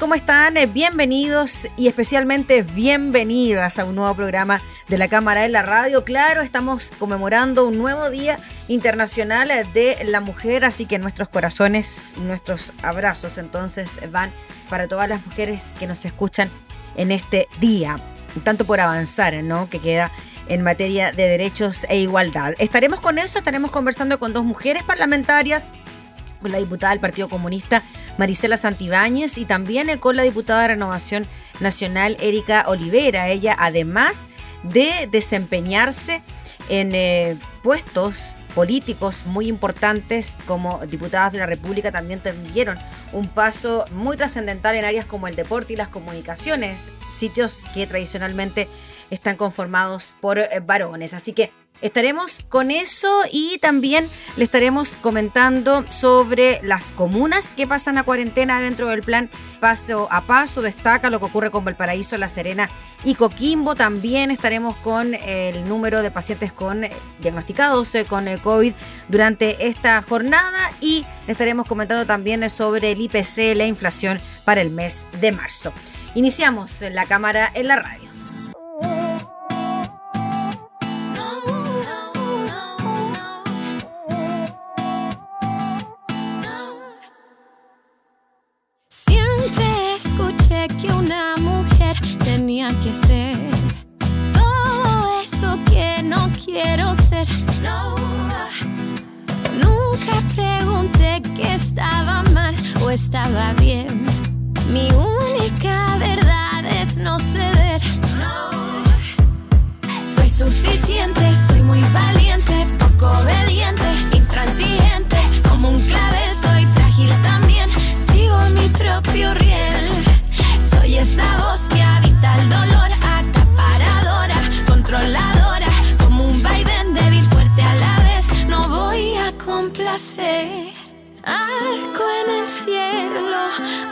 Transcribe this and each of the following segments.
¿Cómo están? Eh, Bienvenidos y especialmente bienvenidas a un nuevo programa de la Cámara de la Radio. Claro, estamos conmemorando un nuevo Día Internacional de la Mujer, así que nuestros corazones, nuestros abrazos entonces van para todas las mujeres que nos escuchan en este día, tanto por avanzar, ¿no? Que queda en materia de derechos e igualdad. Estaremos con eso, estaremos conversando con dos mujeres parlamentarias la diputada del Partido Comunista Marisela Santibáñez y también con la diputada de Renovación Nacional Erika Olivera. Ella, además de desempeñarse en eh, puestos políticos muy importantes como diputadas de la República, también tuvieron un paso muy trascendental en áreas como el deporte y las comunicaciones, sitios que tradicionalmente están conformados por eh, varones. Así que Estaremos con eso y también le estaremos comentando sobre las comunas que pasan a cuarentena dentro del plan paso a paso. Destaca lo que ocurre con Valparaíso, La Serena y Coquimbo. También estaremos con el número de pacientes con diagnosticados eh, con eh, COVID durante esta jornada y le estaremos comentando también sobre el IPC, la inflación para el mes de marzo. Iniciamos la cámara en la radio. Estaba mal o estaba bien. Mi única verdad es no ceder. Soy suficiente, soy muy valiente, poco obediente, intransigente, como un clavel, soy frágil también. Sigo mi propio riel esa voz que habita el dolor, acaparadora, controladora, como un vaivén débil, fuerte a la vez. No voy a complacer. Arco en el cielo,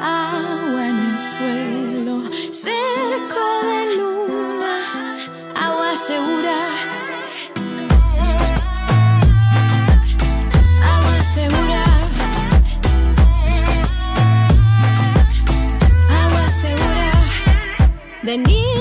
agua en el suelo, cerco de luna, agua segura. Agua segura. De niña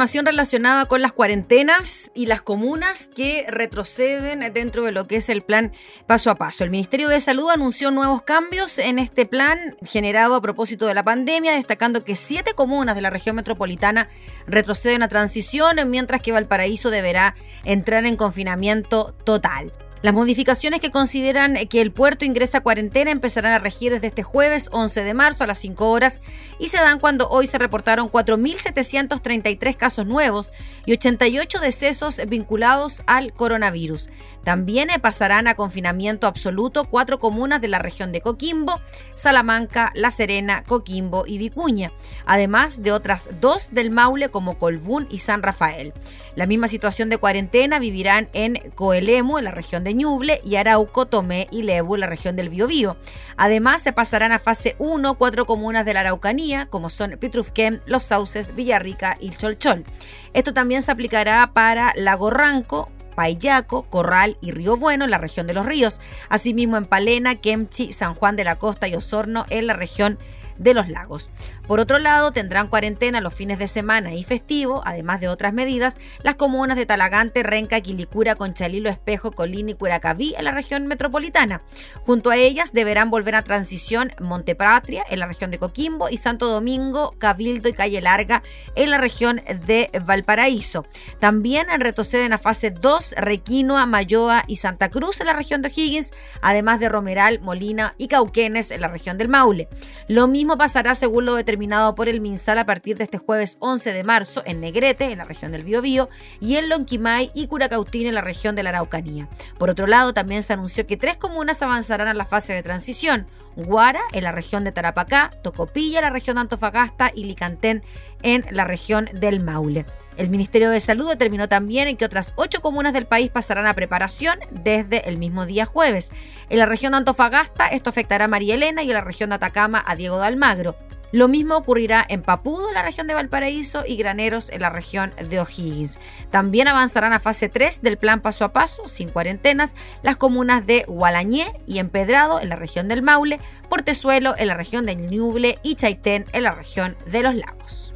información relacionada con las cuarentenas y las comunas que retroceden dentro de lo que es el plan paso a paso. El Ministerio de Salud anunció nuevos cambios en este plan generado a propósito de la pandemia, destacando que siete comunas de la región metropolitana retroceden a transición, mientras que Valparaíso deberá entrar en confinamiento total. Las modificaciones que consideran que el puerto ingresa a cuarentena empezarán a regir desde este jueves 11 de marzo a las 5 horas y se dan cuando hoy se reportaron 4.733 casos nuevos y 88 decesos vinculados al coronavirus. También pasarán a confinamiento absoluto cuatro comunas de la región de Coquimbo, Salamanca, La Serena, Coquimbo y Vicuña, además de otras dos del Maule como Colbún y San Rafael. La misma situación de cuarentena vivirán en Coelemu, en la región de Ñuble, y Arauco, Tomé y Lebu, en la región del Biobío. Además, se pasarán a fase 1 cuatro comunas de la Araucanía, como son Pitrufquén, Los Sauces, Villarrica y Cholchol. Esto también se aplicará para Lago Ranco, Payaco, Corral y Río Bueno en la región de los ríos. Asimismo en Palena, Kemchi, San Juan de la Costa y Osorno en la región de los lagos. Por otro lado, tendrán cuarentena los fines de semana y festivo, además de otras medidas, las comunas de Talagante, Renca, Quilicura, Conchalilo, Espejo, Colín y Curacaví en la región metropolitana. Junto a ellas deberán volver a transición Montepatria en la región de Coquimbo y Santo Domingo, Cabildo y Calle Larga en la región de Valparaíso. También retroceden a fase 2 Requinoa, Mayoa y Santa Cruz en la región de O'Higgins, además de Romeral, Molina y Cauquenes en la región del Maule. Lo mismo pasará según lo determinado por el MinSal a partir de este jueves 11 de marzo en Negrete, en la región del Biobío, y en Lonquimay y Curacautín, en la región de la Araucanía. Por otro lado, también se anunció que tres comunas avanzarán a la fase de transición. Guara, en la región de Tarapacá, Tocopilla, en la región de Antofagasta, y Licantén, en la región del Maule. El Ministerio de Salud determinó también en que otras ocho comunas del país pasarán a preparación desde el mismo día jueves. En la región de Antofagasta esto afectará a María Elena y en la región de Atacama a Diego de Almagro. Lo mismo ocurrirá en Papudo, en la región de Valparaíso, y Graneros, en la región de O'Higgins. También avanzarán a fase 3 del plan paso a paso, sin cuarentenas, las comunas de Gualañé y Empedrado, en la región del Maule, Portezuelo, en la región de Ñuble, y Chaitén, en la región de los lagos.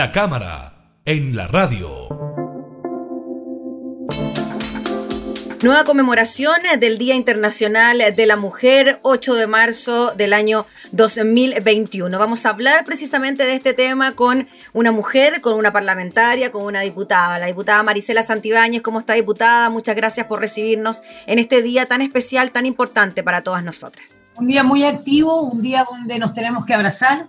La cámara en la radio. Nueva conmemoración del Día Internacional de la Mujer, 8 de marzo del año 2021. Vamos a hablar precisamente de este tema con una mujer, con una parlamentaria, con una diputada, la diputada Marisela Santibáñez. ¿Cómo está, diputada? Muchas gracias por recibirnos en este día tan especial, tan importante para todas nosotras. Un día muy activo, un día donde nos tenemos que abrazar,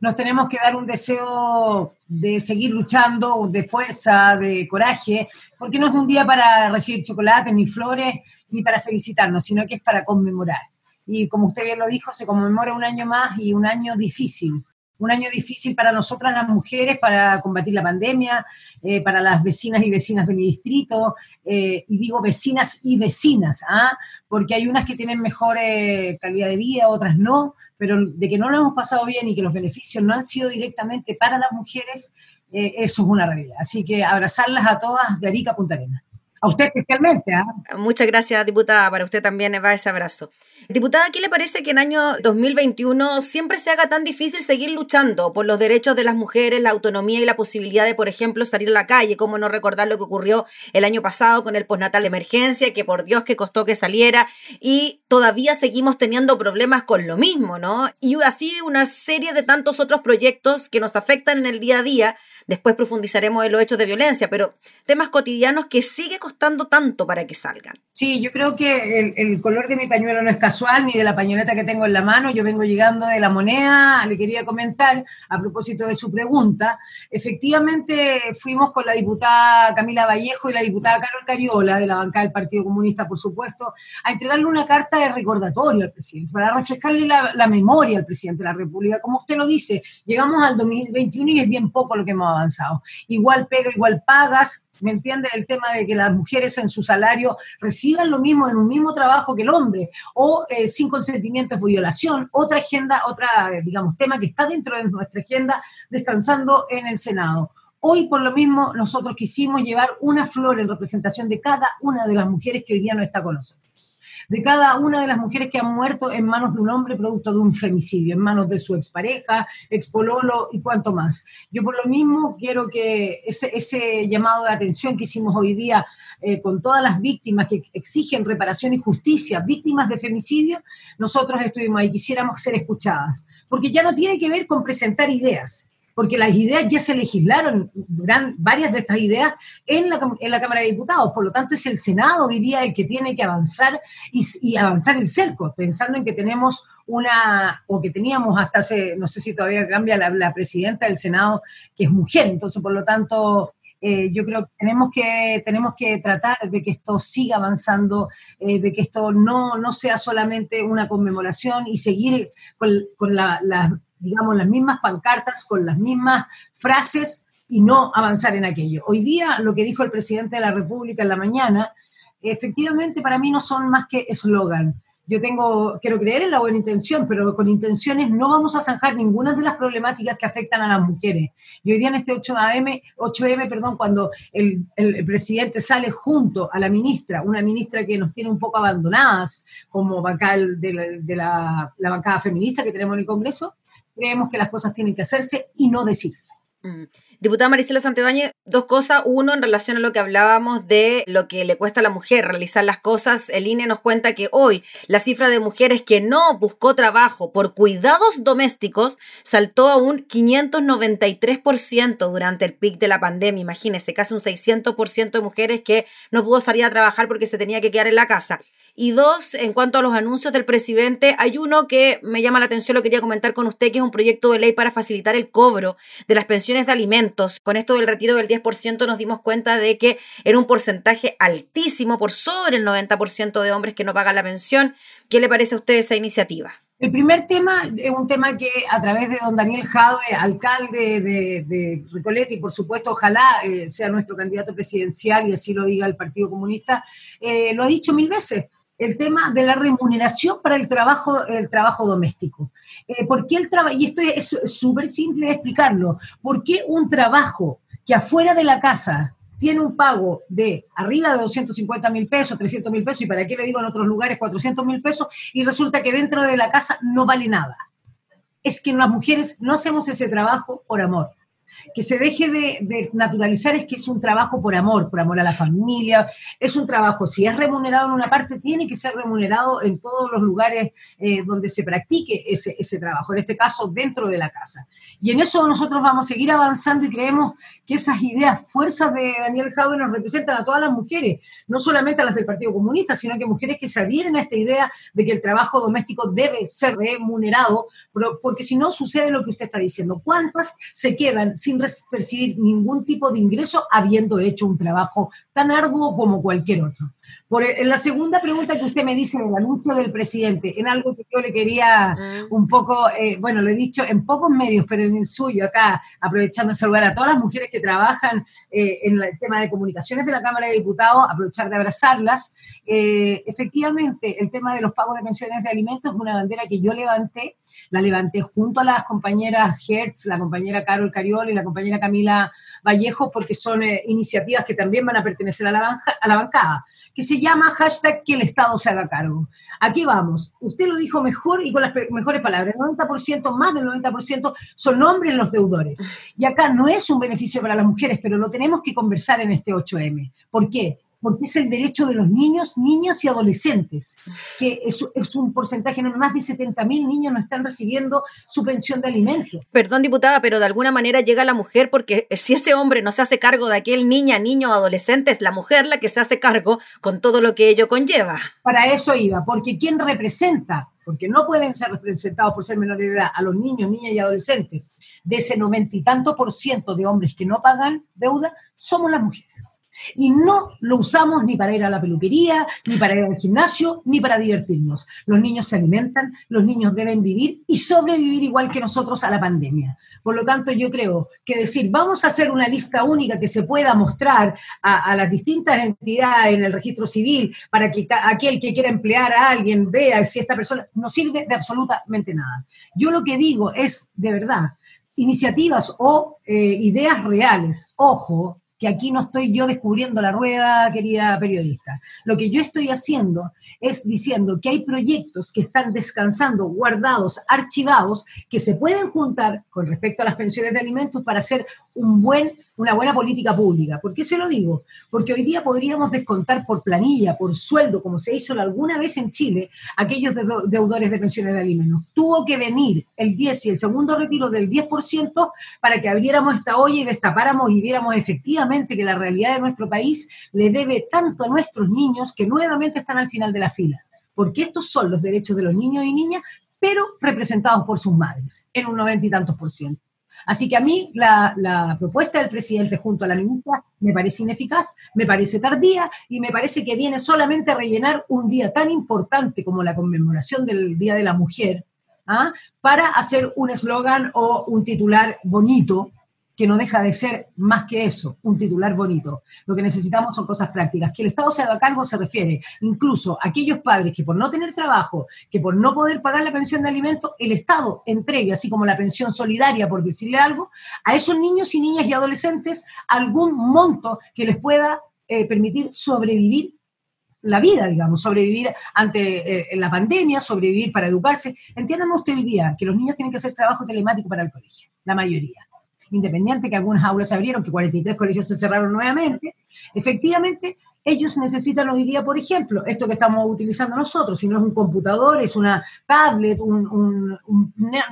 nos tenemos que dar un deseo de seguir luchando, de fuerza, de coraje, porque no es un día para recibir chocolate, ni flores, ni para felicitarnos, sino que es para conmemorar. Y como usted bien lo dijo, se conmemora un año más y un año difícil, un año difícil para nosotras las mujeres para combatir la pandemia, eh, para las vecinas y vecinas de mi distrito, eh, y digo vecinas y vecinas, ¿ah? porque hay unas que tienen mejor eh, calidad de vida, otras no, pero de que no lo hemos pasado bien y que los beneficios no han sido directamente para las mujeres, eso es una realidad. Así que abrazarlas a todas de Arica Punta Arenas. A usted especialmente. ¿ah? Muchas gracias, diputada. Para usted también va ese abrazo. Diputada, ¿qué le parece que en año 2021 siempre se haga tan difícil seguir luchando por los derechos de las mujeres, la autonomía y la posibilidad de, por ejemplo, salir a la calle? ¿Cómo no recordar lo que ocurrió el año pasado con el postnatal de emergencia, que por Dios que costó que saliera? Y todavía seguimos teniendo problemas con lo mismo, ¿no? Y así una serie de tantos otros proyectos que nos afectan en el día a día Después profundizaremos en los hechos de violencia, pero temas cotidianos que sigue costando tanto para que salgan. Sí, yo creo que el, color de mi pañuelo no es casual, ni de la pañoleta que tengo en la mano. Yo vengo llegando de la moneda, le quería comentar a propósito de su pregunta. Efectivamente, fuimos con la diputada Camila Vallejo y la diputada Carol Cariola, de la bancada del Partido Comunista, por supuesto, a entregarle una carta de recordatorio al presidente, para refrescarle la, la memoria al presidente de la República. Como usted lo dice, llegamos al 2021 y es bien poco lo que hemos avanzado. Igual pega, igual pagas, ¿me entiende? El tema de que las mujeres en su salario reciban lo mismo en un mismo trabajo que el hombre, o eh, sin consentimiento de violación, otra agenda, otra, digamos, tema que está dentro de nuestra agenda, descansando en el Senado. Hoy, por lo mismo, nosotros quisimos llevar una flor en representación de cada una de las mujeres que hoy día no está con nosotros de cada una de las mujeres que han muerto en manos de un hombre producto de un femicidio, en manos de su expareja, expololo y cuanto más. Yo por lo mismo quiero que ese, llamado de atención que hicimos hoy día eh, con todas las víctimas que exigen reparación y justicia, víctimas de femicidio, nosotros estuvimos ahí, quisiéramos ser escuchadas, porque ya no tiene que ver con presentar ideas, porque las ideas ya se legislaron, varias de estas ideas, en la, en la, Cámara de Diputados. Por lo tanto, es el Senado hoy día el que tiene que avanzar y, avanzar el cerco, pensando en que tenemos una, o que teníamos hasta hace, no sé si todavía cambia la, presidenta del Senado, que es mujer. Entonces, por lo tanto, eh, yo creo que tenemos que, tenemos que tratar de que esto siga avanzando, eh, de que esto no, no sea solamente una conmemoración y seguir con, con la, digamos, las mismas pancartas, con las mismas frases y no avanzar en aquello. Hoy día, lo que dijo el presidente de la República en la mañana, efectivamente para mí no son más que eslogan. Yo tengo, quiero creer en la buena intención, pero con intenciones no vamos a zanjar ninguna de las problemáticas que afectan a las mujeres. Y hoy día en este 8M, 8M perdón, cuando el, el, presidente sale junto a la ministra, una ministra que nos tiene un poco abandonadas como bancal de, la, de la, la bancada feminista que tenemos en el Congreso, creemos que las cosas tienen que hacerse y no decirse. Mm. Diputada Marisela Santibáñez, dos cosas. Uno, en relación a lo que hablábamos de lo que le cuesta a la mujer realizar las cosas, el INE nos cuenta que hoy la cifra de mujeres que no buscó trabajo por cuidados domésticos saltó a un 593% durante el pic de la pandemia. Imagínense, casi un 600% de mujeres que no pudo salir a trabajar porque se tenía que quedar en la casa. Y dos, en cuanto a los anuncios del presidente, hay uno que me llama la atención, lo quería comentar con usted, que es un proyecto de ley para facilitar el cobro de las pensiones de alimentos. Con esto del retiro del 10% nos dimos cuenta de que era un porcentaje altísimo, por sobre el 90% de hombres que no pagan la pensión. ¿Qué le parece a usted esa iniciativa? El primer tema es un tema que a través de don Daniel Jadwe, alcalde de, de Recoleta, y por supuesto ojalá eh, sea nuestro candidato presidencial y así lo diga el Partido Comunista, eh, lo ha dicho mil veces el tema de la remuneración para el trabajo, el trabajo doméstico. Eh, ¿Por qué el trabajo? Y esto es súper simple de explicarlo. ¿Por qué un trabajo que afuera de la casa tiene un pago de arriba de 250 mil pesos, 300 mil pesos, y para qué le digo en otros lugares 400 mil pesos, y resulta que dentro de la casa no vale nada. Es que las mujeres no hacemos ese trabajo por amor que se deje de, naturalizar es que es un trabajo por amor, por amor a la familia, es un trabajo, si es remunerado en una parte, tiene que ser remunerado en todos los lugares eh, donde se practique ese, ese, trabajo, en este caso dentro de la casa. Y en eso nosotros vamos a seguir avanzando y creemos que esas ideas, fuerzas de Daniel Jaube nos representan a todas las mujeres, no solamente a las del Partido Comunista, sino que mujeres que se adhieren a esta idea de que el trabajo doméstico debe ser remunerado, porque si no sucede lo que usted está diciendo. ¿Cuántas se quedan sin percibir ningún tipo de ingreso habiendo hecho un trabajo tan arduo como cualquier otro. Por, en la segunda pregunta que usted me dice del anuncio del presidente, en algo que yo le quería mm. un poco, eh, bueno, lo he dicho en pocos medios, pero en el suyo, acá, aprovechando ese lugar, a todas las mujeres que trabajan eh, en el tema de comunicaciones de la Cámara de Diputados, aprovechar de abrazarlas. Eh, efectivamente, el tema de los pagos de pensiones de alimentos es una bandera que yo levanté, la levanté junto a las compañeras Hertz, la compañera Carol Cariol y la compañera Camila Vallejo, porque son iniciativas que también van a pertenecer a la, a la bancada que se llama hashtag que el Estado se haga cargo. Aquí vamos. Usted lo dijo mejor y con las mejores palabras. El 90%, más del 90% son hombres los deudores. Y acá no es un beneficio para las mujeres, pero lo tenemos que conversar en este 8M. ¿Por qué? Porque es el derecho de los niños, niñas y adolescentes, que es, es un porcentaje, no más de 70 mil niños no están recibiendo su pensión de alimentos. Perdón, diputada, pero de alguna manera llega la mujer porque si ese hombre no se hace cargo de aquel niña, niño o adolescente, es la mujer la que se hace cargo con todo lo que ello conlleva. Para eso iba, porque ¿quién representa porque no pueden ser representados por ser menores de edad a los niños, niñas y adolescentes, de ese noventa y tanto por ciento de hombres que no pagan deuda, somos las mujeres. Y no lo usamos ni para ir a la peluquería, ni para ir al gimnasio, ni para divertirnos. Los niños se alimentan, los niños deben vivir y sobrevivir igual que nosotros a la pandemia. Por lo tanto, yo creo que decir, vamos a hacer una lista única que se pueda mostrar a, las distintas entidades en el registro civil para que aquel que quiera emplear a alguien vea si esta persona no sirve de absolutamente nada. Yo lo que digo es, de verdad, iniciativas o eh, ideas reales. Ojo, que aquí no estoy yo descubriendo la rueda, querida periodista. Lo que yo estoy haciendo es diciendo que hay proyectos que están descansando, guardados, archivados, que se pueden juntar con respecto a las pensiones de alimentos para hacer un buen una buena política pública. ¿Por qué se lo digo? Porque hoy día podríamos descontar por planilla, por sueldo, como se hizo alguna vez en Chile, aquellos deudores de pensiones de alimentos. Tuvo que venir el 10 y el segundo retiro del 10% para que abriéramos esta olla y destapáramos y viéramos efectivamente que la realidad de nuestro país le debe tanto a nuestros niños que nuevamente están al final de la fila. Porque estos son los derechos de los niños y niñas, pero representados por sus madres, en un noventa y tantos por ciento. Así que a mí la, propuesta del presidente junto a la ministra me parece ineficaz, me parece tardía y me parece que viene solamente a rellenar un día tan importante como la conmemoración del Día de la Mujer, ¿ah? para hacer un eslogan o un titular bonito que no deja de ser más que eso, un titular bonito. Lo que necesitamos son cosas prácticas. Que el Estado se haga cargo se refiere incluso a aquellos padres que por no tener trabajo, que por no poder pagar la pensión de alimentos, el Estado entregue, así como la pensión solidaria, por decirle algo, a esos niños y niñas y adolescentes algún monto que les pueda eh, permitir sobrevivir la vida, digamos, sobrevivir ante eh, la pandemia, sobrevivir para educarse. Entiéndame usted hoy día que los niños tienen que hacer trabajo telemático para el colegio, la mayoría independiente que algunas aulas se abrieron, que 43 colegios se cerraron nuevamente, efectivamente ellos necesitan hoy día, por ejemplo, esto que estamos utilizando nosotros, si no es un computador, es una tablet, un,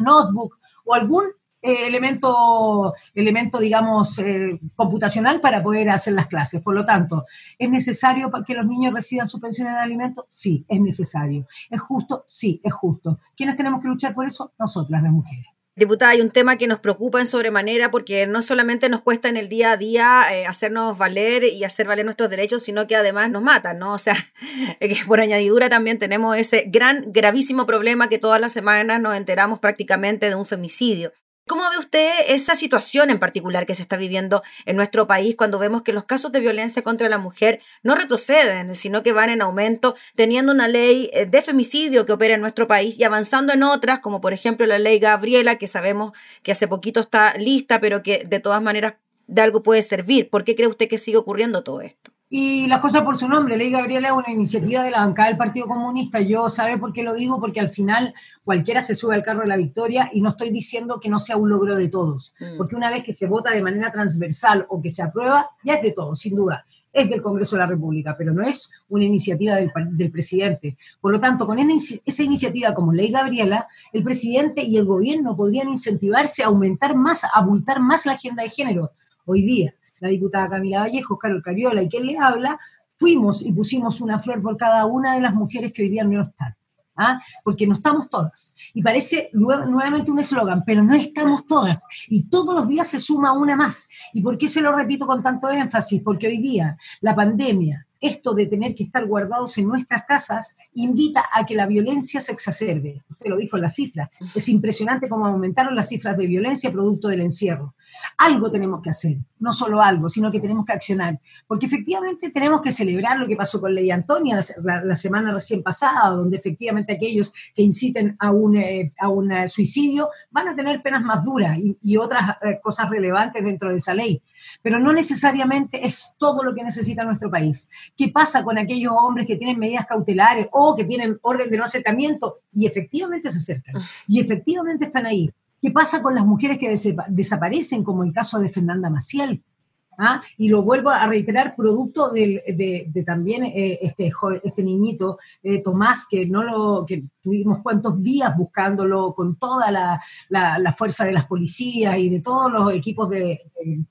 notebook o algún eh, elemento, elemento, digamos, eh, computacional para poder hacer las clases. Por lo tanto, ¿es necesario que los niños reciban su pensión de alimentos? Sí, es necesario. ¿Es justo? Sí, es justo. ¿Quiénes tenemos que luchar por eso? Nosotras, las mujeres. Diputada, hay un tema que nos preocupa en sobremanera porque no solamente nos cuesta en el día a día eh, hacernos valer y hacer valer nuestros derechos, sino que además nos matan, ¿no? O sea, por añadidura también tenemos ese gran, gravísimo problema que todas las semanas nos enteramos prácticamente de un femicidio. ¿Cómo ve usted esa situación en particular que se está viviendo en nuestro país cuando vemos que los casos de violencia contra la mujer no retroceden, sino que van en aumento, teniendo una ley eh, de femicidio que opera en nuestro país y avanzando en otras, como por ejemplo la ley Gabriela, que sabemos que hace poquito está lista, pero que de todas maneras de algo puede servir? ¿Por qué cree usted que sigue ocurriendo todo esto? Y las cosas por su nombre, Ley Gabriela es una iniciativa de la bancada del Partido Comunista. Yo sabe por qué lo digo, porque al final cualquiera se sube al carro de la victoria y no estoy diciendo que no sea un logro de todos, mm. porque una vez que se vota de manera transversal o que se aprueba, ya es de todos, sin duda. Es del Congreso de la República, pero no es una iniciativa del, del presidente. Por lo tanto, con esa iniciativa como Ley Gabriela, el presidente y el gobierno podrían incentivarse a aumentar más, a abultar más la agenda de género hoy día la diputada Camila Vallejo, Carol Cariola y quien le habla, fuimos y pusimos una flor por cada una de las mujeres que hoy día no están. ¿Ah? porque no estamos todas. Y parece nuevamente un eslogan, pero no estamos todas. Y todos los días se suma una más. ¿Y por qué se lo repito con tanto énfasis? Porque hoy día la pandemia, esto de tener que estar guardados en nuestras casas invita a que la violencia se exacerbe. Usted lo dijo en la cifra. Es impresionante cómo aumentaron las cifras de violencia producto del encierro. Algo tenemos que hacer, no solo algo, sino que tenemos que accionar. Porque efectivamente tenemos que celebrar lo que pasó con Ley Antonia la, semana recién pasada, donde efectivamente aquellos que inciten a un, eh, a un eh, suicidio van a tener penas más duras y, y otras eh, cosas relevantes dentro de esa ley pero no necesariamente es todo lo que necesita nuestro país. ¿Qué pasa con aquellos hombres que tienen medidas cautelares o que tienen orden de no acercamiento y efectivamente se acercan y efectivamente están ahí? ¿Qué pasa con las mujeres que desaparecen, como el caso de Fernanda Maciel? ¿Ah? Y lo vuelvo a reiterar, producto de, también eh, este, este niñito, eh, Tomás, que, no lo, que tuvimos cuantos días buscándolo con toda la, fuerza de las policías y de todos los equipos de,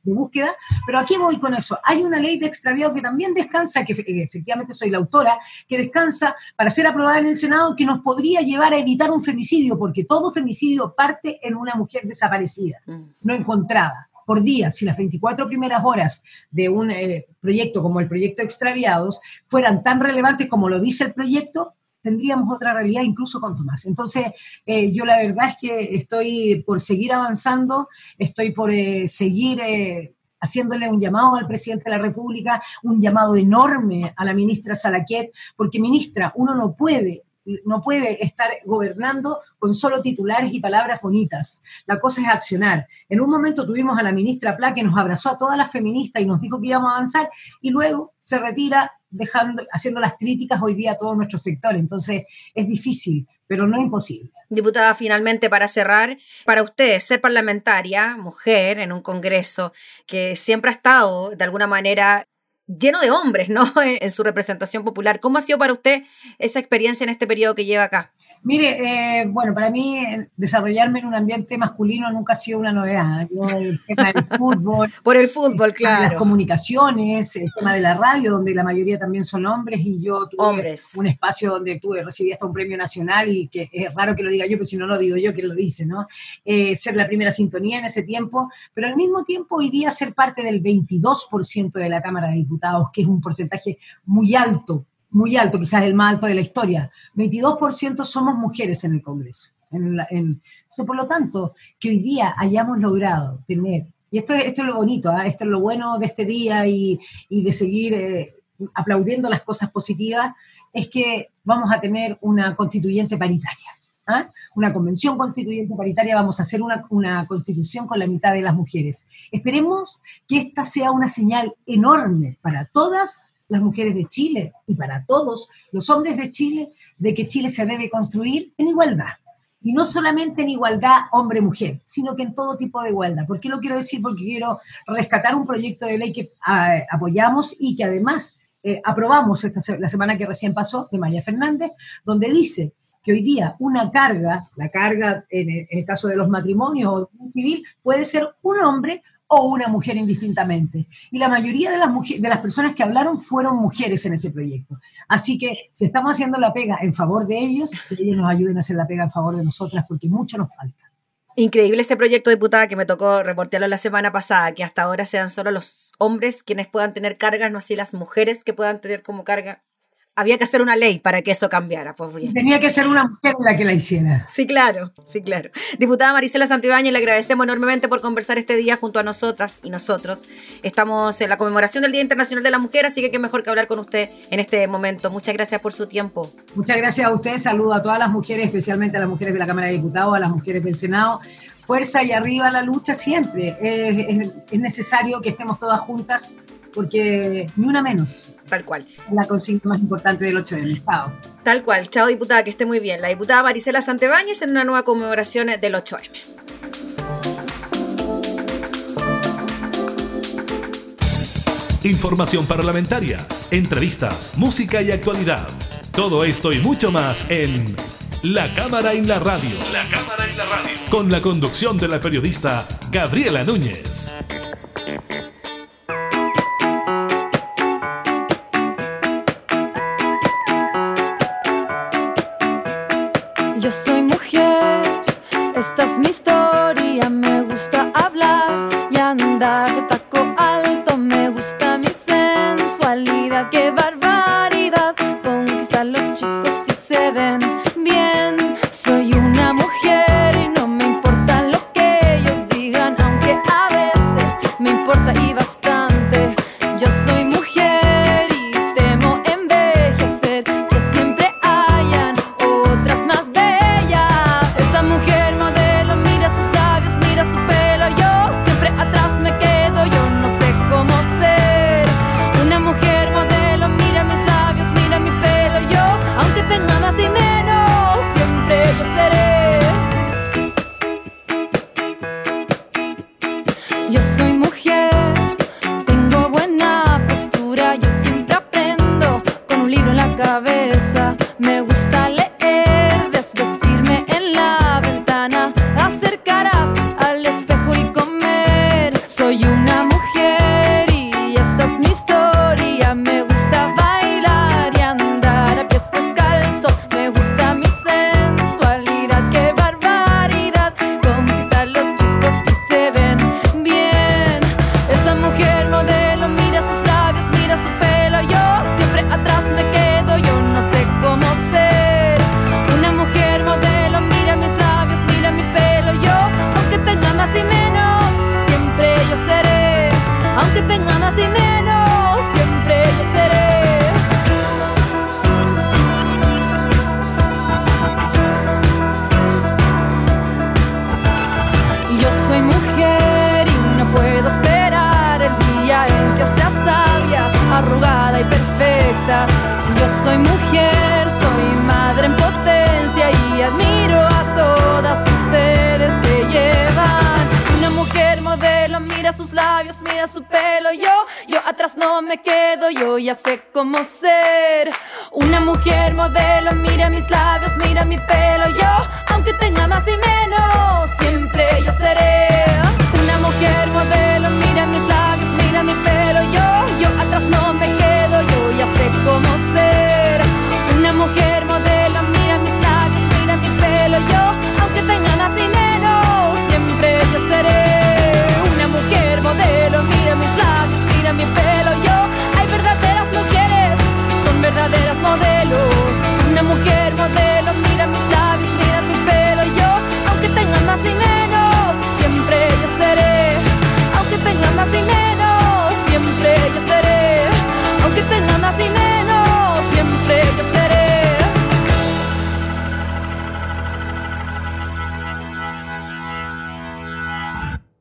búsqueda. Pero aquí voy con eso. Hay una ley de extraviado que también descansa, que efectivamente soy la autora, que descansa para ser aprobada en el Senado, que nos podría llevar a evitar un femicidio, porque todo femicidio parte en una mujer desaparecida, mm. no encontrada por día, si las 24 primeras horas de un eh, proyecto como el proyecto Extraviados fueran tan relevantes como lo dice el proyecto, tendríamos otra realidad incluso con más. Entonces, eh, yo la verdad es que estoy por seguir avanzando, estoy por eh, seguir haciéndole un llamado al presidente de la República, un llamado enorme a la ministra Salaquet, porque ministra, uno no puede no puede estar gobernando con solo titulares y palabras bonitas. La cosa es accionar. En un momento tuvimos a la ministra Pla que nos abrazó a todas las feministas y nos dijo que íbamos a avanzar y luego se retira dejando, haciendo las críticas hoy día a todo nuestro sector. Entonces es difícil, pero no imposible. Diputada, finalmente para cerrar, para usted ser parlamentaria, mujer en un Congreso que siempre ha estado de alguna manera lleno de hombres, ¿no? En su representación popular. ¿Cómo ha sido para usted esa experiencia en este periodo que lleva acá? Mire, eh, bueno, para mí eh, desarrollarme en un ambiente masculino nunca ha sido una novedad. Yo, el tema del fútbol. Por el fútbol, claro. Las comunicaciones, el tema de la radio, donde la mayoría también son hombres, y yo tuve un espacio donde tuve, recibí hasta un premio nacional, y que es raro que lo diga yo, pero si no lo digo yo, que lo dice, ¿no? Eh, ser la primera sintonía en ese tiempo, pero al mismo tiempo hoy día ser parte del 22% de la Cámara de Diputados, que es un porcentaje muy alto muy alto, quizás el más alto de la historia. 22% somos mujeres en el Congreso. En por lo tanto, que hoy día hayamos logrado tener, y esto, esto es lo bonito, ¿ah? esto es lo bueno de este día y, de seguir eh, aplaudiendo las cosas positivas, es que vamos a tener una constituyente paritaria. ¿Ah? Una convención constituyente paritaria, vamos a hacer una, una constitución con la mitad de las mujeres. Esperemos que esta sea una señal enorme para todas las mujeres de Chile y para todos los hombres de Chile de que Chile se debe construir en igualdad. Y no solamente en igualdad hombre-mujer, sino que en todo tipo de igualdad. ¿Por qué lo quiero decir? Porque quiero rescatar un proyecto de ley que ah, apoyamos y que además eh, aprobamos esta, la semana que recién pasó de María Fernández, donde dice que hoy día una carga, la carga en el, caso de los matrimonios o civil, puede ser un hombre o una mujer indistintamente. Y la mayoría de las, de las personas que hablaron fueron mujeres en ese proyecto. Así que si estamos haciendo la pega en favor de ellos, que ellos nos ayuden a hacer la pega en favor de nosotras, porque mucho nos falta. Increíble ese proyecto, diputada, que me tocó reportearlo la semana pasada, que hasta ahora sean solo los hombres quienes puedan tener cargas, no así las mujeres que puedan tener como carga había que hacer una ley para que eso cambiara. Pues Tenía que ser una mujer la que la hiciera. Sí, claro, sí, claro. Diputada Marisela Santibáñez, le agradecemos enormemente por conversar este día junto a nosotras y nosotros. Estamos en la conmemoración del Día Internacional de la Mujer, así que qué mejor que hablar con usted en este momento. Muchas gracias por su tiempo. Muchas gracias a usted. Saludo a todas las mujeres, especialmente a las mujeres de la Cámara de Diputados, a las mujeres del Senado. Fuerza y arriba la lucha siempre. es necesario que estemos todas juntas porque ni una menos. Tal cual. La consigna más importante del 8M. Chao. Tal cual. Chao, diputada, que esté muy bien. La diputada Marisela Santebáñez en una nueva conmemoración del 8M. Información parlamentaria, entrevistas, música y actualidad. Todo esto y mucho más en La Cámara en la Radio. La Cámara en la Radio. Con la conducción de la periodista Gabriela Núñez. Esta es mi historia, me gusta hablar y andar soy madre en potencia y admiro a todas ustedes que llevan. Una mujer modelo, mira sus labios, mira su pelo, yo, yo atrás no me quedo, yo ya sé cómo ser. Una mujer modelo, mira mis labios, mira mi pelo, yo, aunque tenga más y menos, siempre yo seré. Una mujer modelo, mira mis labios, mira mi pelo.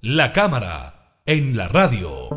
La cámara en la radio.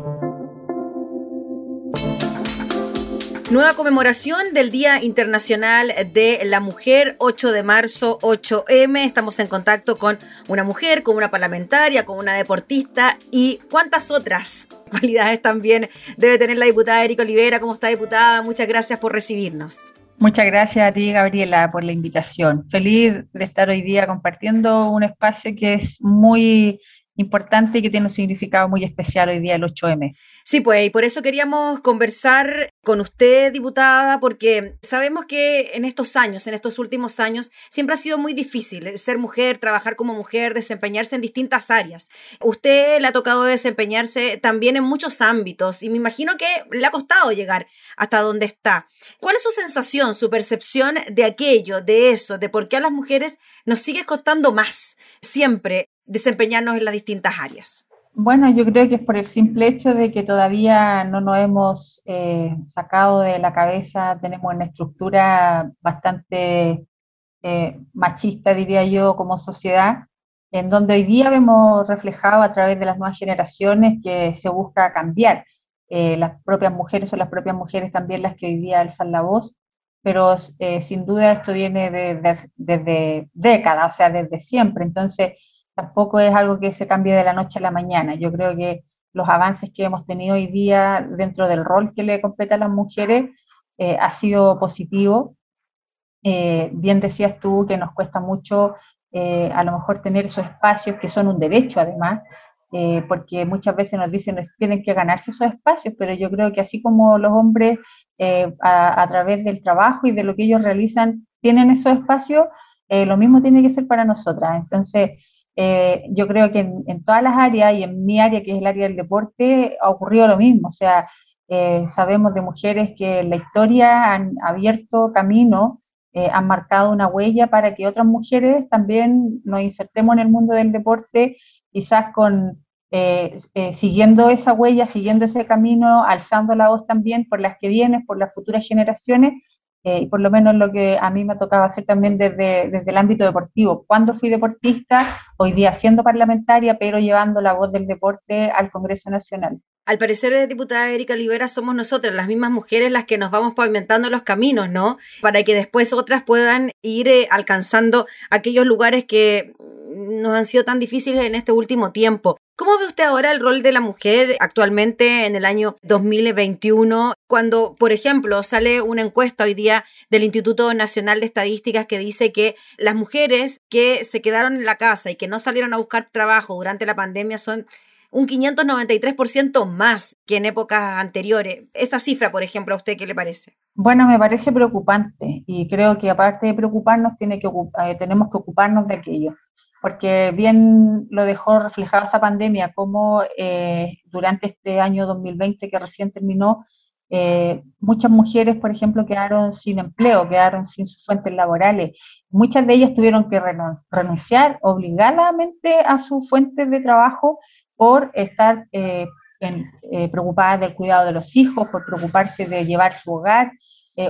Nueva conmemoración del Día Internacional de la Mujer, 8 de marzo, 8M. Estamos en contacto con una mujer, con una parlamentaria, con una deportista y cuántas otras cualidades también debe tener la diputada Erika Olivera. ¿Cómo está, diputada? Muchas gracias por recibirnos. Muchas gracias a ti, Gabriela, por la invitación. Feliz de estar hoy día compartiendo un espacio que es muy importante y que tiene un significado muy especial hoy día el 8M. Sí, pues, y por eso queríamos conversar con usted, diputada, porque sabemos que en estos años, en estos últimos años, siempre ha sido muy difícil ser mujer, trabajar como mujer, desempeñarse en distintas áreas. Usted le ha tocado desempeñarse también en muchos ámbitos y me imagino que le ha costado llegar hasta donde está. ¿Cuál es su sensación, su percepción de aquello, de eso, de por qué a las mujeres nos sigue costando más siempre desempeñarnos en las distintas áreas? Bueno, yo creo que es por el simple hecho de que todavía no nos hemos eh, sacado de la cabeza, tenemos una estructura bastante eh, machista, diría yo, como sociedad, en donde hoy día vemos reflejado a través de las nuevas generaciones que se busca cambiar. Eh, las propias mujeres son las propias mujeres también las que hoy día alzan la voz, pero sin duda esto viene desde de, décadas, o sea, desde siempre. Entonces, tampoco es algo que se cambie de la noche a la mañana. Yo creo que los avances que hemos tenido hoy día dentro del rol que le compete a las mujeres eh, ha sido positivo. Eh, bien decías tú que nos cuesta mucho eh, a lo mejor tener esos espacios que son un derecho además, porque muchas veces nos dicen tienen que ganarse esos espacios, pero yo creo que así como los hombres a, a, través del trabajo y de lo que ellos realizan tienen esos espacios, lo mismo tiene que ser para nosotras. Entonces, eh, yo creo que en, todas las áreas y en mi área, que es el área del deporte, ha ocurrido lo mismo. O sea, eh, sabemos de mujeres que en la historia han abierto camino, eh, han marcado una huella para que otras mujeres también nos insertemos en el mundo del deporte, quizás con siguiendo esa huella, siguiendo ese camino, alzando la voz también por las que vienen, por las futuras generaciones, eh, por lo menos lo que a mí me tocaba hacer también desde, desde el ámbito deportivo. Cuando fui deportista, hoy día siendo parlamentaria, pero llevando la voz del deporte al Congreso Nacional. Al parecer, eh, diputada Erika Olivera, somos nosotras, las mismas mujeres, las que nos vamos pavimentando los caminos, ¿no? Para que después otras puedan ir eh, alcanzando aquellos lugares que nos han sido tan difíciles en este último tiempo. ¿Cómo ve usted ahora el rol de la mujer actualmente en el año 2021? Cuando, por ejemplo, sale una encuesta hoy día del Instituto Nacional de Estadísticas que dice que las mujeres que se quedaron en la casa y que no salieron a buscar trabajo durante la pandemia son un 593% más que en épocas anteriores. Esa cifra, por ejemplo, ¿a usted qué le parece? Bueno, me parece preocupante y creo que aparte de preocuparnos, tiene que, eh, tenemos que ocuparnos de aquello porque bien lo dejó reflejado esta pandemia, como eh, durante este año 2020 que recién terminó, eh, muchas mujeres, por ejemplo, quedaron sin empleo, quedaron sin sus fuentes laborales. Muchas de ellas tuvieron que renunciar obligadamente a sus fuentes de trabajo por estar eh, preocupadas del cuidado de los hijos, por preocuparse de llevar su hogar.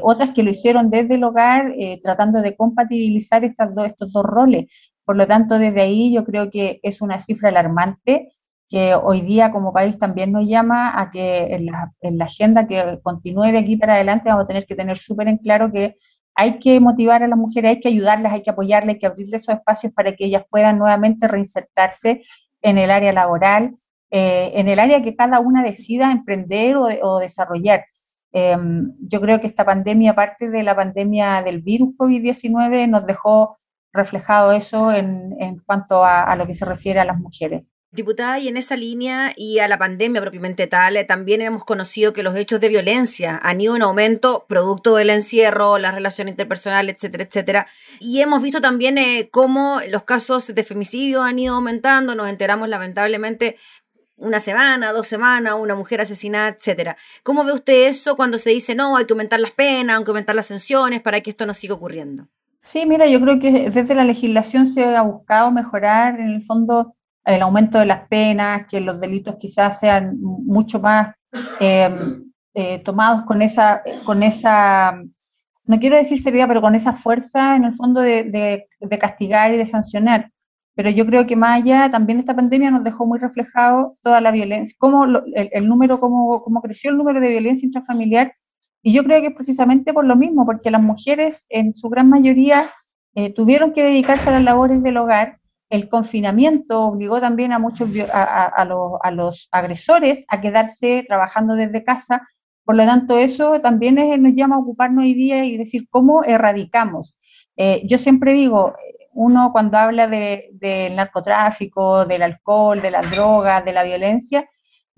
otras que lo hicieron desde el hogar, tratando de compatibilizar estas estos dos roles. Por lo tanto, desde ahí yo creo que es una cifra alarmante que hoy día como país también nos llama a que en la, en la agenda que continúe de aquí para adelante vamos a tener que tener súper en claro que hay que motivar a las mujeres, hay que ayudarlas, hay que apoyarlas, hay que abrirles esos espacios para que ellas puedan nuevamente reinsertarse en el área laboral, eh, en el área que cada una decida emprender o, desarrollar. Em, yo creo que esta pandemia, aparte de la pandemia del virus COVID-19, nos dejó reflejado eso en, en cuanto a, lo que se refiere a las mujeres. Diputada, y en esa línea y a la pandemia propiamente tal, eh, también hemos conocido que los hechos de violencia han ido en aumento producto del encierro, la relación interpersonal, etcétera, etcétera. Y hemos visto también eh, cómo los casos de femicidio han ido aumentando, nos enteramos lamentablemente una semana, dos semanas, una mujer asesinada, etcétera. ¿Cómo ve usted eso cuando se dice, no, hay que aumentar las penas, hay que aumentar las sanciones para que esto no siga ocurriendo? Sí, mira, yo creo que desde la legislación se ha buscado mejorar en el fondo el aumento de las penas, que los delitos quizás sean mucho más em, eh, tomados con esa, con esa, no quiero decir seriedad, pero con esa fuerza en el fondo de, castigar y de sancionar. Pero yo creo que más allá, también esta pandemia nos dejó muy reflejado toda la violencia, cómo el, el, número, cómo, cómo creció el número de violencia intrafamiliar y yo creo que es precisamente por lo mismo, porque las mujeres en su gran mayoría eh, tuvieron que dedicarse a las labores del hogar. El confinamiento obligó también a muchos a, los, agresores a quedarse trabajando desde casa, Por lo tanto, eso también nos llama a ocuparnos hoy día y decir cómo erradicamos. Eh, yo siempre digo, uno cuando habla del narcotráfico, del alcohol, de las drogas, de la violencia,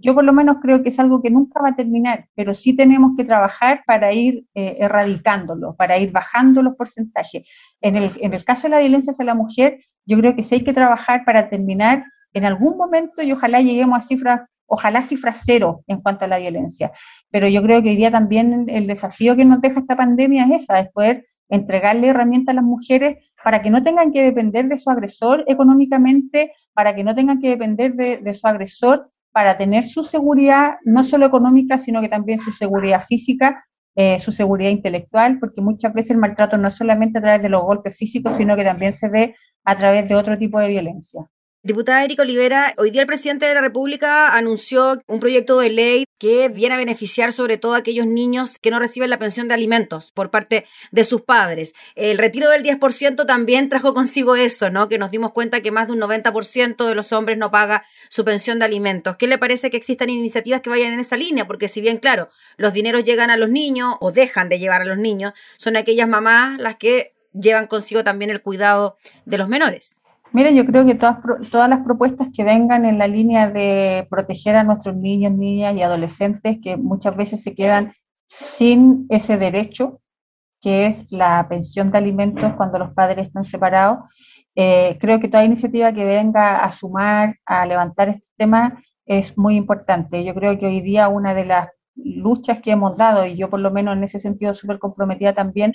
yo por lo menos creo que es algo que nunca va a terminar, pero sí tenemos que trabajar para ir eh, erradicándolo, para ir bajando los porcentajes. En el, en el caso de la violencia hacia la mujer, yo creo que sí hay que trabajar para terminar en algún momento y ojalá lleguemos a cifras, ojalá cifras cero en cuanto a la violencia. Pero yo creo que hoy día también el desafío que nos deja esta pandemia es esa, es poder entregarle herramientas a las mujeres para que no tengan que depender de su agresor económicamente, para que no tengan que depender de, de su agresor para tener su seguridad, no solo económica, sino que también su seguridad física, eh, su seguridad intelectual, porque muchas veces el maltrato no solamente a través de los golpes físicos, sino que también se ve a través de otro tipo de violencia. Diputada Erika Olivera, hoy día el presidente de la República anunció un proyecto de ley que viene a beneficiar sobre todo a aquellos niños que no reciben la pensión de alimentos por parte de sus padres. El retiro del 10% también trajo consigo eso, ¿no? Que nos dimos cuenta que más de un 90% de los hombres no paga su pensión de alimentos. ¿Qué le parece que existan iniciativas que vayan en esa línea? Porque si bien, claro, los dineros llegan a los niños o dejan de llevar a los niños, son aquellas mamás las que llevan consigo también el cuidado de los menores. Mira, yo creo que todas, todas las propuestas que vengan en la línea de proteger a nuestros niños, niñas y adolescentes que muchas veces se quedan sin ese derecho, que es la pensión de alimentos cuando los padres están separados, eh, creo que toda iniciativa que venga a sumar, a levantar este tema, es muy importante. Yo creo que hoy día una de las luchas que hemos dado, y yo por lo menos en ese sentido súper comprometida también,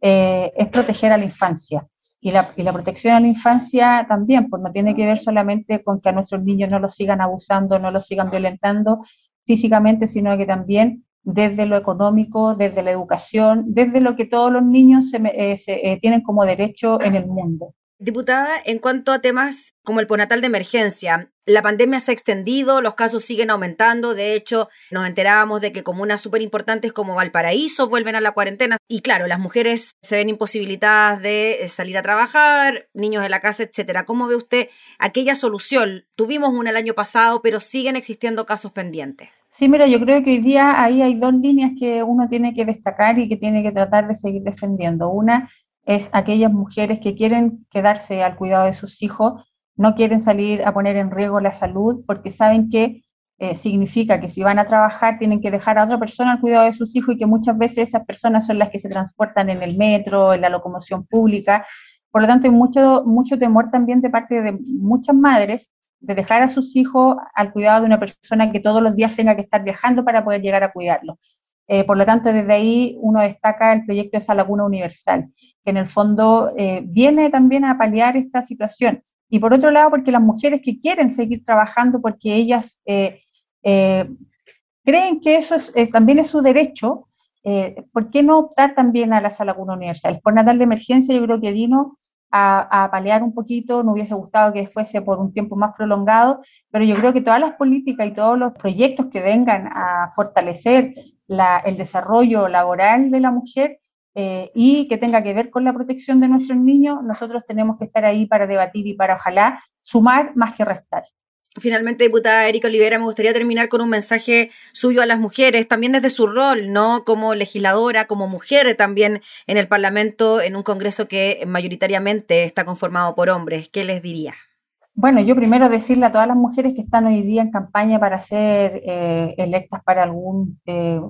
eh, es proteger a la infancia. Y la, protección a la infancia también, pues no tiene que ver solamente con que a nuestros niños no los sigan abusando, no los sigan violentando físicamente, sino que también desde lo económico, desde la educación, desde lo que todos los niños se, eh, se, eh, tienen como derecho en el mundo. Diputada, en cuanto a temas como el ponatal de emergencia, la pandemia se ha extendido, los casos siguen aumentando, de hecho nos enterábamos de que comunas súper importantes como Valparaíso vuelven a la cuarentena y claro, las mujeres se ven imposibilitadas de eh, salir a trabajar, niños en la casa, etcétera. ¿Cómo ve usted aquella solución? Tuvimos una el año pasado, pero siguen existiendo casos pendientes. Sí, mira, yo creo que hoy día ahí hay dos líneas que uno tiene que destacar y que tiene que tratar de seguir defendiendo. Una es aquellas mujeres que quieren quedarse al cuidado de sus hijos, no quieren salir a poner en riesgo la salud porque saben que eh, significa que si van a trabajar tienen que dejar a otra persona al cuidado de sus hijos y que muchas veces esas personas son las que se transportan en el metro, en la locomoción pública. Por lo tanto, hay mucho, mucho temor también de parte de muchas madres de dejar a sus hijos al cuidado de una persona que todos los días tenga que estar viajando para poder llegar a cuidarlos. Eh, por lo tanto, desde ahí uno destaca el proyecto de esa laguna universal, que en el fondo eh, viene también a paliar esta situación. Y por otro lado, porque las mujeres que quieren seguir trabajando, porque ellas eh, creen que eso también es su derecho, ¿por qué no optar también a la laguna universal? Por natal de emergencia yo creo que vino a, a, un poquito, no hubiese gustado que fuese por un tiempo más prolongado, pero yo creo que todas las políticas y todos los proyectos que vengan a fortalecer la, el desarrollo laboral de la mujer eh, y que tenga que ver con la protección de nuestros niños, nosotros tenemos que estar ahí para debatir y para ojalá sumar más que restar. Finalmente, diputada Erika Olivera, me gustaría terminar con un mensaje suyo a las mujeres, también desde su rol, ¿no? Como legisladora, como mujer también en el Parlamento, en un Congreso que mayoritariamente está conformado por hombres. ¿Qué les diría? Bueno, yo primero decirle a todas las mujeres que están hoy día en campaña para ser eh, electas para algún eh,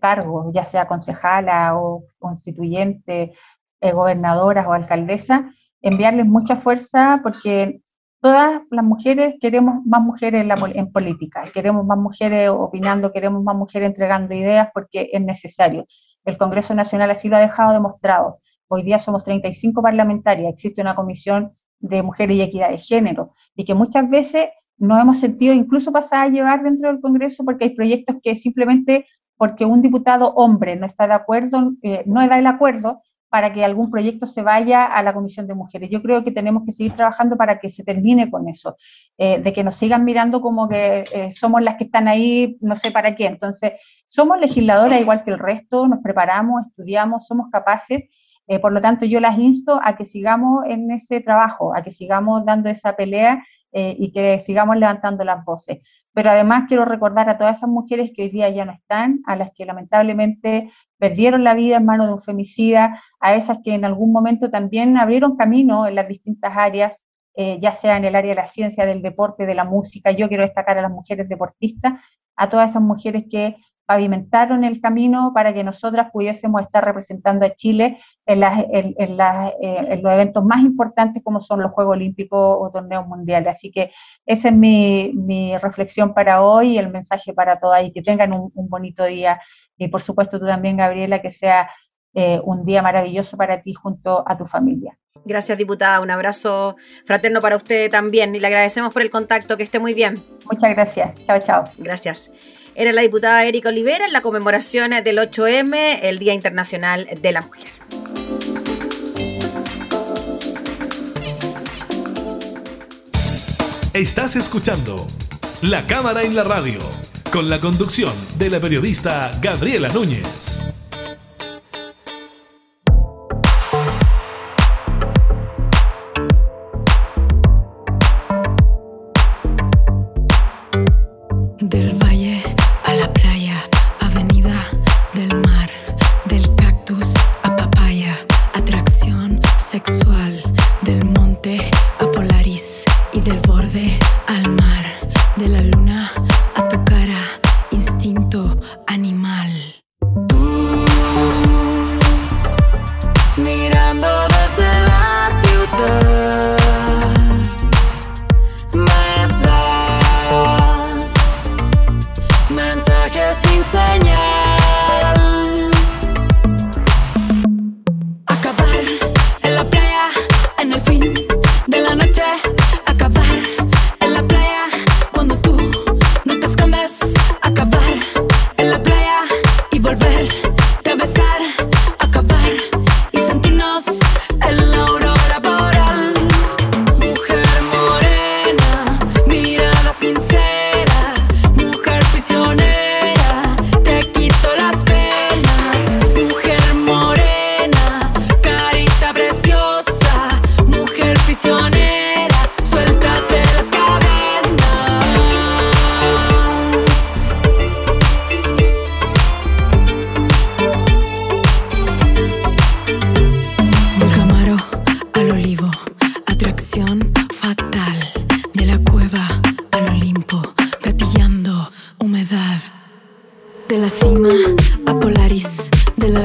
cargo, ya sea concejala o constituyente, eh, gobernadoras o alcaldesa, enviarles mucha fuerza porque todas las mujeres queremos más mujeres en, la, en política, queremos más mujeres opinando, queremos más mujeres entregando ideas porque es necesario. El Congreso Nacional así lo ha dejado demostrado. Hoy día somos 35 parlamentarias, existe una comisión de mujeres y equidad de género, y que muchas veces nos hemos sentido incluso pasar a llevar dentro del Congreso porque hay proyectos que simplemente porque un diputado hombre no está de acuerdo, eh, no da el acuerdo para que algún proyecto se vaya a la Comisión de Mujeres. Yo creo que tenemos que seguir trabajando para que se termine con eso, eh, de que nos sigan mirando como que eh, somos las que están ahí, no sé para qué. Entonces, somos legisladoras igual que el resto, nos preparamos, estudiamos, somos capaces Eh, por lo tanto, yo las insto a que sigamos en ese trabajo, a que sigamos dando esa pelea eh, y que sigamos levantando las voces. Pero además quiero recordar a todas esas mujeres que hoy día ya no están, a las que lamentablemente perdieron la vida en manos de un femicida, a esas que en algún momento también abrieron camino en las distintas áreas, eh, ya sea en el área de la ciencia, del deporte, de la música. Yo quiero destacar a las mujeres deportistas, a todas esas mujeres que pavimentaron el camino para que nosotras pudiésemos estar representando a Chile en, eh, en, los eventos más importantes como son los Juegos Olímpicos o torneos mundiales. Así que esa es mi, mi reflexión para hoy y el mensaje para todas y que tengan un, bonito día. Y por supuesto tú también, Gabriela, que sea eh, un día maravilloso para ti junto a tu familia. Gracias, diputada. Un abrazo fraterno para usted también y le agradecemos por el contacto. Que esté muy bien. Muchas gracias. Chao, chao. Gracias era la diputada Erika Olivera en la conmemoración del 8M, el Día Internacional de la Mujer. Estás escuchando La Cámara en la Radio, con la conducción de la periodista Gabriela Núñez.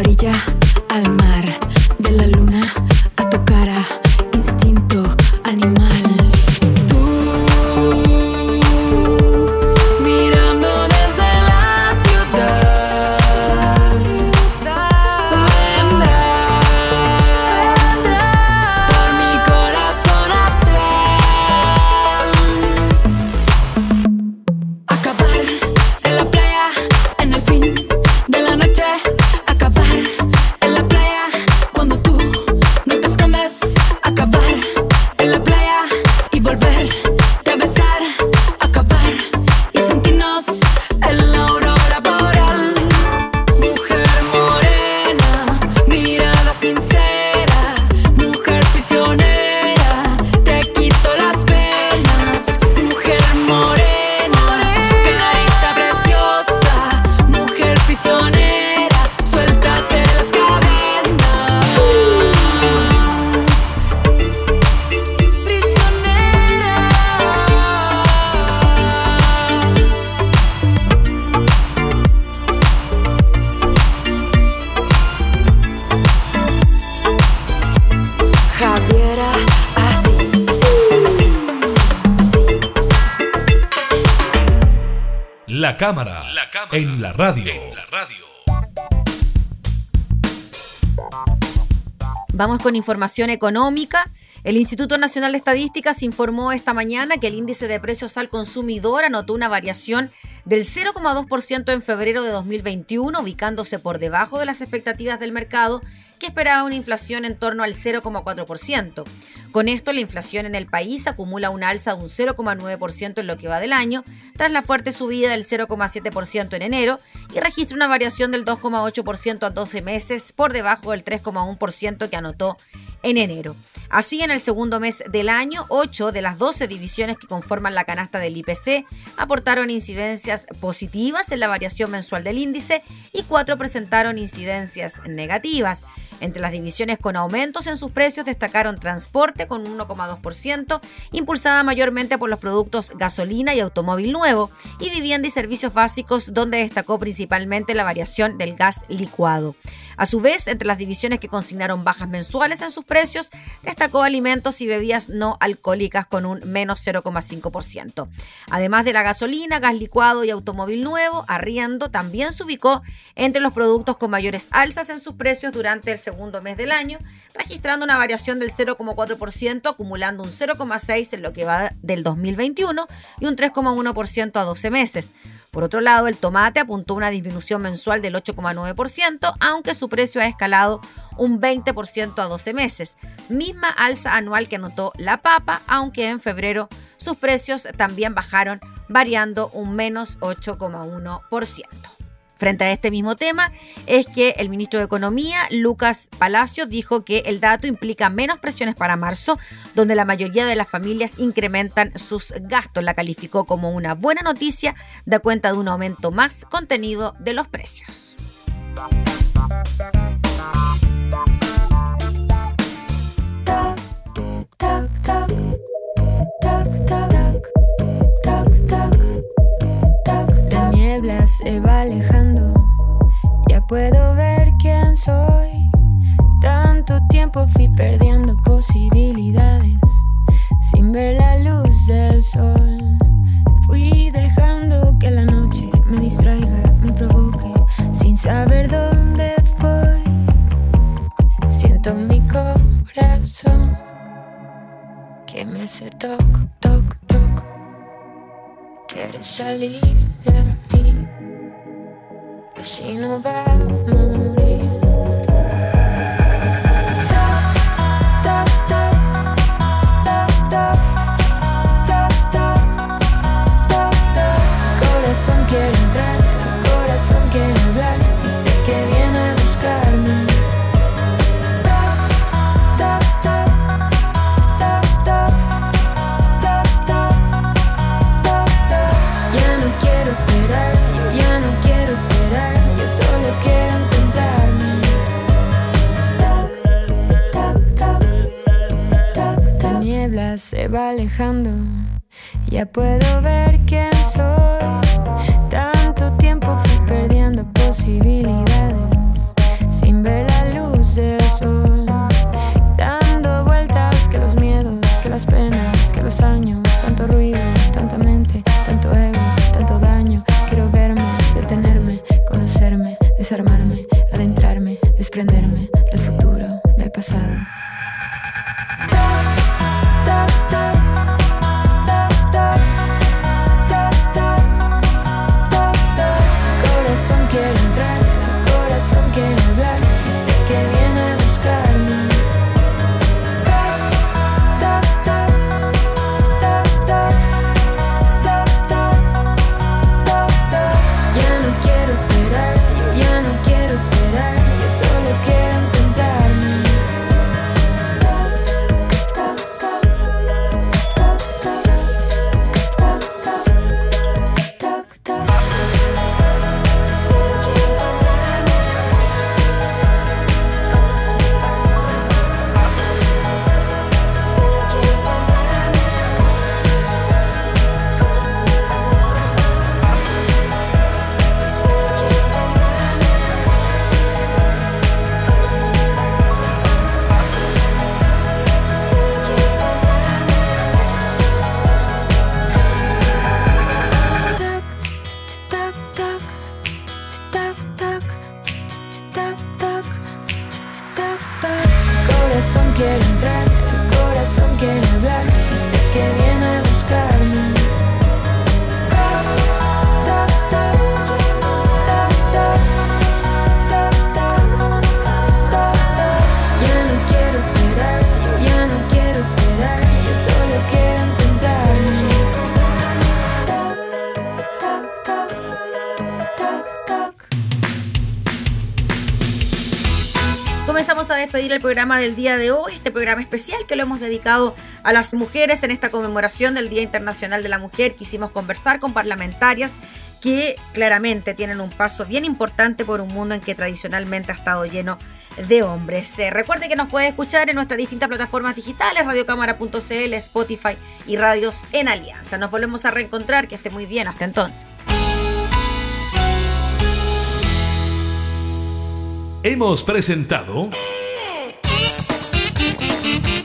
orilla al mar de la luna. Cámara, en, la radio. en la radio. Vamos con información económica. El Instituto Nacional de Estadísticas informó esta mañana que el índice de precios al consumidor anotó una variación del 0,2% en febrero de 2021, ubicándose por debajo de las expectativas del mercado, que esperaba una inflación en torno al 0,4%. Con esto, la inflación en el país acumula un alza de un 0,9% en lo que va del año, tras la fuerte subida del 0,7% en enero, y registra una variación del 2,8% a 12 meses por debajo del 3,1% que anotó en enero. Así, en el segundo mes del año, 8 de las 12 divisiones que conforman la canasta del IPC aportaron incidencias positivas en la variación mensual del índice y 4 presentaron incidencias negativas. Entre las divisiones con aumentos en sus precios destacaron transporte con un 1,2%, impulsada mayormente por los productos gasolina y automóvil nuevo, y vivienda y servicios básicos, donde destacó principalmente la variación del gas licuado. A su vez, entre las divisiones que consignaron bajas mensuales en sus precios, destacó alimentos y bebidas no alcohólicas con un menos 0,5%. Además de la gasolina, gas licuado y automóvil nuevo, arriendo también se ubicó entre los productos con mayores alzas en sus precios durante el segundo mes del año, registrando una variación del 0,4%, acumulando un 0,6% en lo que va del 2021 y un 3,1% a 12 meses. Por otro lado, el tomate apuntó una disminución mensual del 8,9%, aunque su precio ha escalado un 20% a 12 meses. Misma alza anual que anotó la papa, aunque en febrero sus precios también bajaron, variando un menos 8,1%. Frente a este mismo tema es que el ministro de Economía, Lucas Palacio, dijo que el dato implica menos presiones para marzo, donde la mayoría de las familias incrementan sus gastos. La calificó como una buena noticia, da cuenta de un aumento más contenido de los precios. Se va alejando. Ya puedo ver quién soy. Tanto tiempo fui perdiendo posibilidades sin ver la luz del sol. Fui dejando que la noche me distraiga, me provoque, sin saber dónde voy. Siento mi corazón que me hace toc, toc, toc. Quieres salir de aquí, así no va a se va alejando, ya puedo ver quién soy. Tanto tiempo fui perdiendo posibilidades programa del día de hoy, este programa especial que lo hemos dedicado a las mujeres en esta conmemoración del Día Internacional de la Mujer. Quisimos conversar con parlamentarias que claramente tienen un paso bien importante por un mundo en que tradicionalmente ha estado lleno de hombres. Eh, recuerde que nos puede escuchar en nuestras distintas plataformas digitales, radiocámara.cl, Spotify y Radios en Alianza. Nos volvemos a reencontrar, que esté muy bien, hasta entonces. Hemos presentado